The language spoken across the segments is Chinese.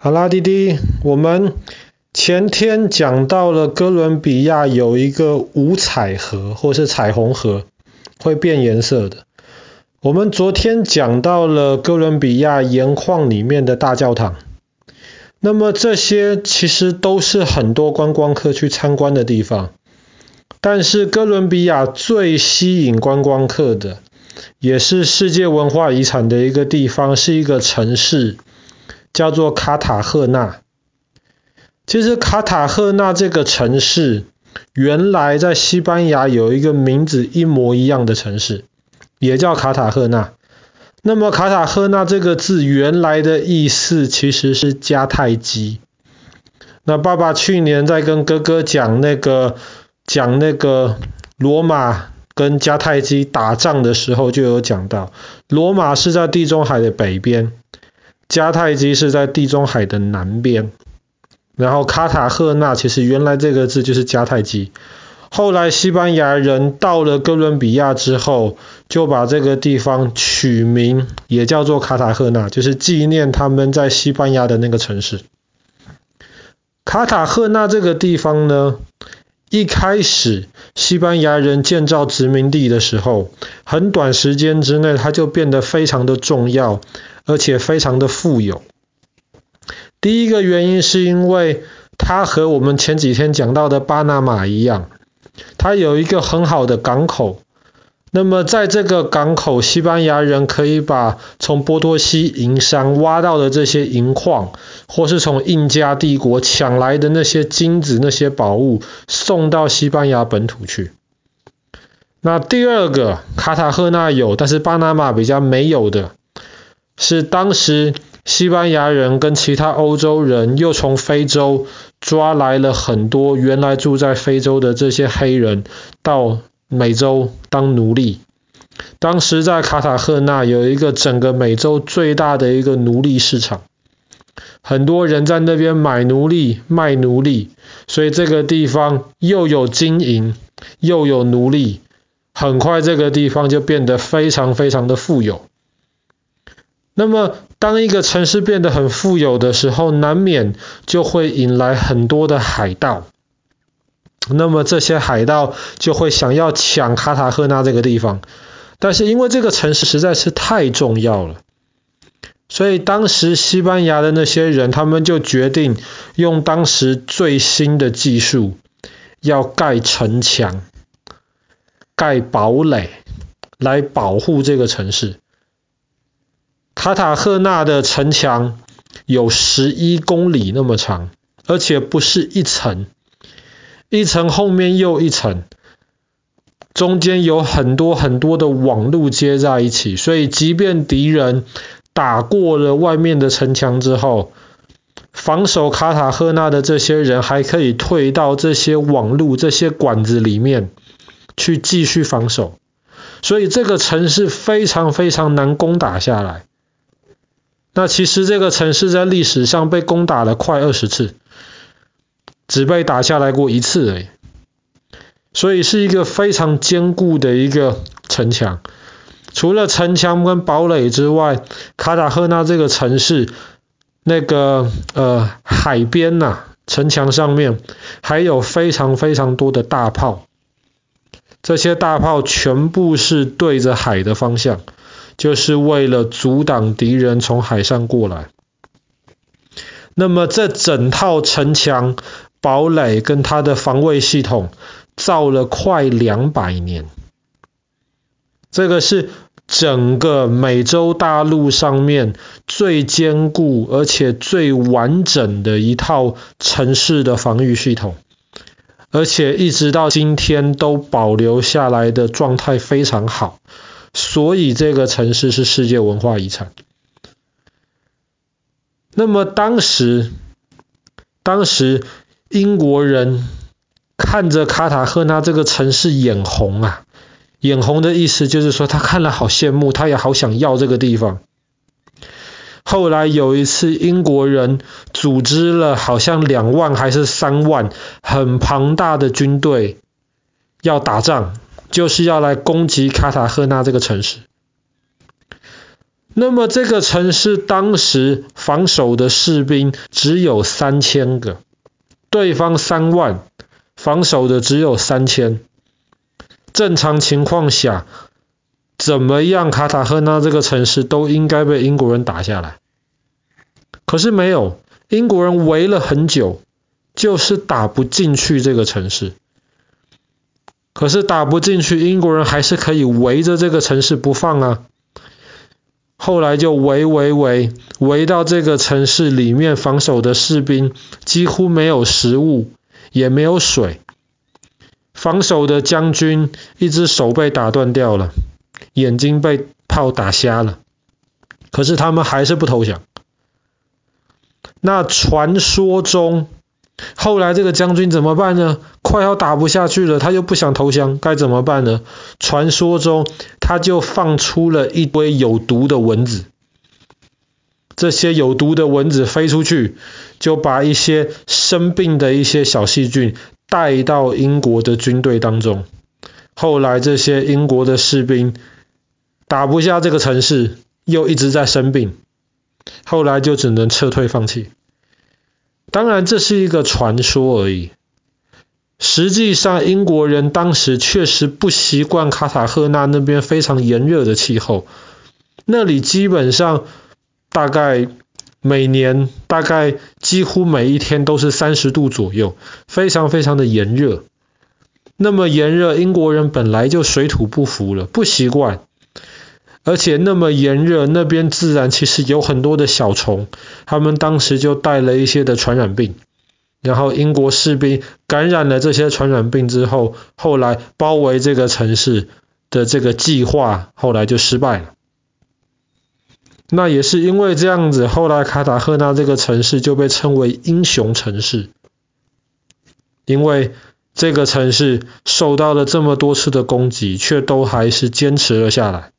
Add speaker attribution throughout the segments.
Speaker 1: 好啦，弟弟，我们前天讲到了哥伦比亚有一个五彩河，或是彩虹河，会变颜色的。我们昨天讲到了哥伦比亚盐矿里面的大教堂。那么这些其实都是很多观光客去参观的地方。但是哥伦比亚最吸引观光客的，也是世界文化遗产的一个地方，是一个城市。叫做卡塔赫纳。其实卡塔赫纳这个城市，原来在西班牙有一个名字一模一样的城市，也叫卡塔赫纳。那么卡塔赫纳这个字原来的意思其实是迦太基。那爸爸去年在跟哥哥讲那个讲那个罗马跟迦太基打仗的时候，就有讲到，罗马是在地中海的北边。迦太基是在地中海的南边，然后卡塔赫纳其实原来这个字就是迦太基，后来西班牙人到了哥伦比亚之后，就把这个地方取名也叫做卡塔赫纳，就是纪念他们在西班牙的那个城市。卡塔赫纳这个地方呢，一开始西班牙人建造殖民地的时候，很短时间之内它就变得非常的重要。而且非常的富有。第一个原因是因为它和我们前几天讲到的巴拿马一样，它有一个很好的港口。那么在这个港口，西班牙人可以把从波多西银山挖到的这些银矿，或是从印加帝国抢来的那些金子、那些宝物，送到西班牙本土去。那第二个，卡塔赫纳有，但是巴拿马比较没有的。是当时西班牙人跟其他欧洲人又从非洲抓来了很多原来住在非洲的这些黑人到美洲当奴隶。当时在卡塔赫纳有一个整个美洲最大的一个奴隶市场，很多人在那边买奴隶卖奴隶，所以这个地方又有金银又有奴隶，很快这个地方就变得非常非常的富有。那么，当一个城市变得很富有的时候，难免就会引来很多的海盗。那么这些海盗就会想要抢卡塔赫纳这个地方，但是因为这个城市实在是太重要了，所以当时西班牙的那些人，他们就决定用当时最新的技术，要盖城墙、盖堡垒来保护这个城市。卡塔赫纳的城墙有十一公里那么长，而且不是一层，一层后面又一层，中间有很多很多的网路接在一起，所以即便敌人打过了外面的城墙之后，防守卡塔赫纳的这些人还可以退到这些网路、这些管子里面去继续防守，所以这个城市非常非常难攻打下来。那其实这个城市在历史上被攻打了快二十次，只被打下来过一次而已。所以是一个非常坚固的一个城墙。除了城墙跟堡垒之外，卡塔赫纳这个城市那个呃海边呐、城墙上面还有非常非常多的大炮。这些大炮全部是对着海的方向。就是为了阻挡敌人从海上过来。那么这整套城墙、堡垒跟它的防卫系统造了快两百年。这个是整个美洲大陆上面最坚固而且最完整的一套城市的防御系统，而且一直到今天都保留下来的状态非常好。所以这个城市是世界文化遗产。那么当时，当时英国人看着卡塔赫纳这个城市眼红啊，眼红的意思就是说他看了好羡慕，他也好想要这个地方。后来有一次，英国人组织了好像两万还是三万很庞大的军队要打仗。就是要来攻击卡塔赫纳这个城市。那么这个城市当时防守的士兵只有三千个，对方三万，防守的只有三千。正常情况下，怎么样，卡塔赫纳这个城市都应该被英国人打下来。可是没有，英国人围了很久，就是打不进去这个城市。可是打不进去，英国人还是可以围着这个城市不放啊。后来就围围围，围到这个城市里面防守的士兵几乎没有食物，也没有水。防守的将军一只手被打断掉了，眼睛被炮打瞎了。可是他们还是不投降。那传说中，后来这个将军怎么办呢？快要打不下去了，他又不想投降，该怎么办呢？传说中，他就放出了一堆有毒的蚊子。这些有毒的蚊子飞出去，就把一些生病的一些小细菌带到英国的军队当中。后来这些英国的士兵打不下这个城市，又一直在生病，后来就只能撤退放弃。当然，这是一个传说而已。实际上，英国人当时确实不习惯卡塔赫纳那边非常炎热的气候，那里基本上大概每年大概几乎每一天都是三十度左右，非常非常的炎热。那么炎热，英国人本来就水土不服了，不习惯，而且那么炎热，那边自然其实有很多的小虫，他们当时就带了一些的传染病。然后英国士兵感染了这些传染病之后，后来包围这个城市的这个计划后来就失败了。那也是因为这样子，后来卡塔赫纳这个城市就被称为英雄城市，因为这个城市受到了这么多次的攻击，却都还是坚持了下来。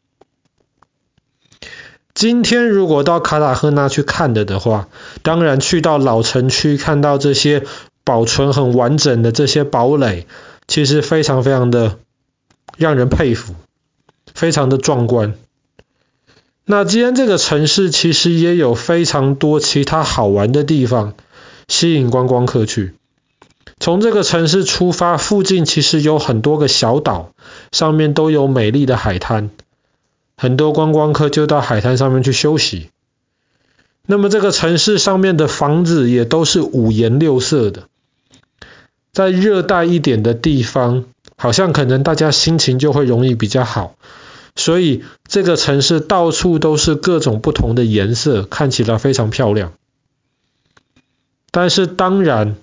Speaker 1: 今天如果到卡塔赫纳去看的的话，当然去到老城区看到这些保存很完整的这些堡垒，其实非常非常的让人佩服，非常的壮观。那今天这个城市其实也有非常多其他好玩的地方，吸引观光客去。从这个城市出发，附近其实有很多个小岛，上面都有美丽的海滩。很多观光客就到海滩上面去休息。那么这个城市上面的房子也都是五颜六色的。在热带一点的地方，好像可能大家心情就会容易比较好，所以这个城市到处都是各种不同的颜色，看起来非常漂亮。但是当然，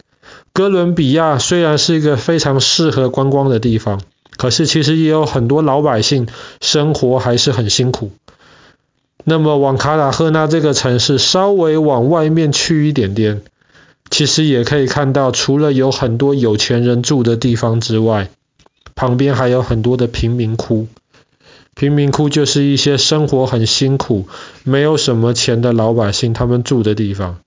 Speaker 1: 哥伦比亚虽然是一个非常适合观光的地方。可是其实也有很多老百姓生活还是很辛苦。那么往卡塔赫纳这个城市稍微往外面去一点点，其实也可以看到，除了有很多有钱人住的地方之外，旁边还有很多的贫民窟。贫民窟就是一些生活很辛苦、没有什么钱的老百姓他们住的地方。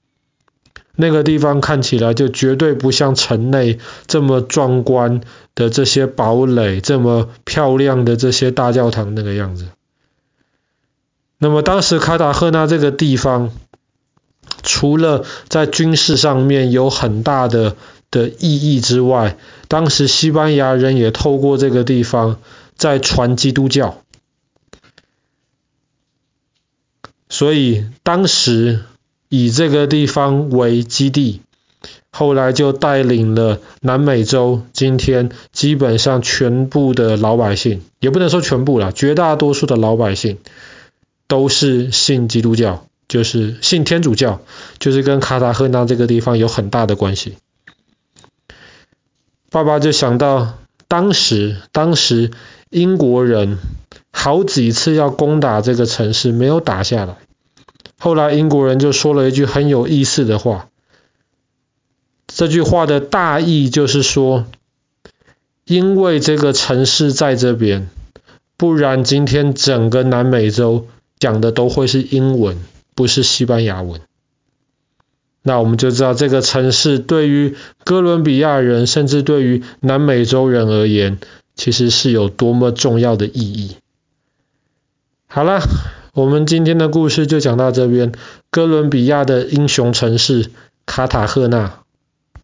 Speaker 1: 那个地方看起来就绝对不像城内这么壮观的这些堡垒，这么漂亮的这些大教堂那个样子。那么当时卡塔赫纳这个地方，除了在军事上面有很大的的意义之外，当时西班牙人也透过这个地方在传基督教，所以当时。以这个地方为基地，后来就带领了南美洲，今天基本上全部的老百姓，也不能说全部啦，绝大多数的老百姓都是信基督教，就是信天主教，就是跟卡塔赫纳这个地方有很大的关系。爸爸就想到，当时当时英国人好几次要攻打这个城市，没有打下来。后来英国人就说了一句很有意思的话，这句话的大意就是说，因为这个城市在这边，不然今天整个南美洲讲的都会是英文，不是西班牙文。那我们就知道这个城市对于哥伦比亚人，甚至对于南美洲人而言，其实是有多么重要的意义。好了。我们今天的故事就讲到这边。哥伦比亚的英雄城市卡塔赫纳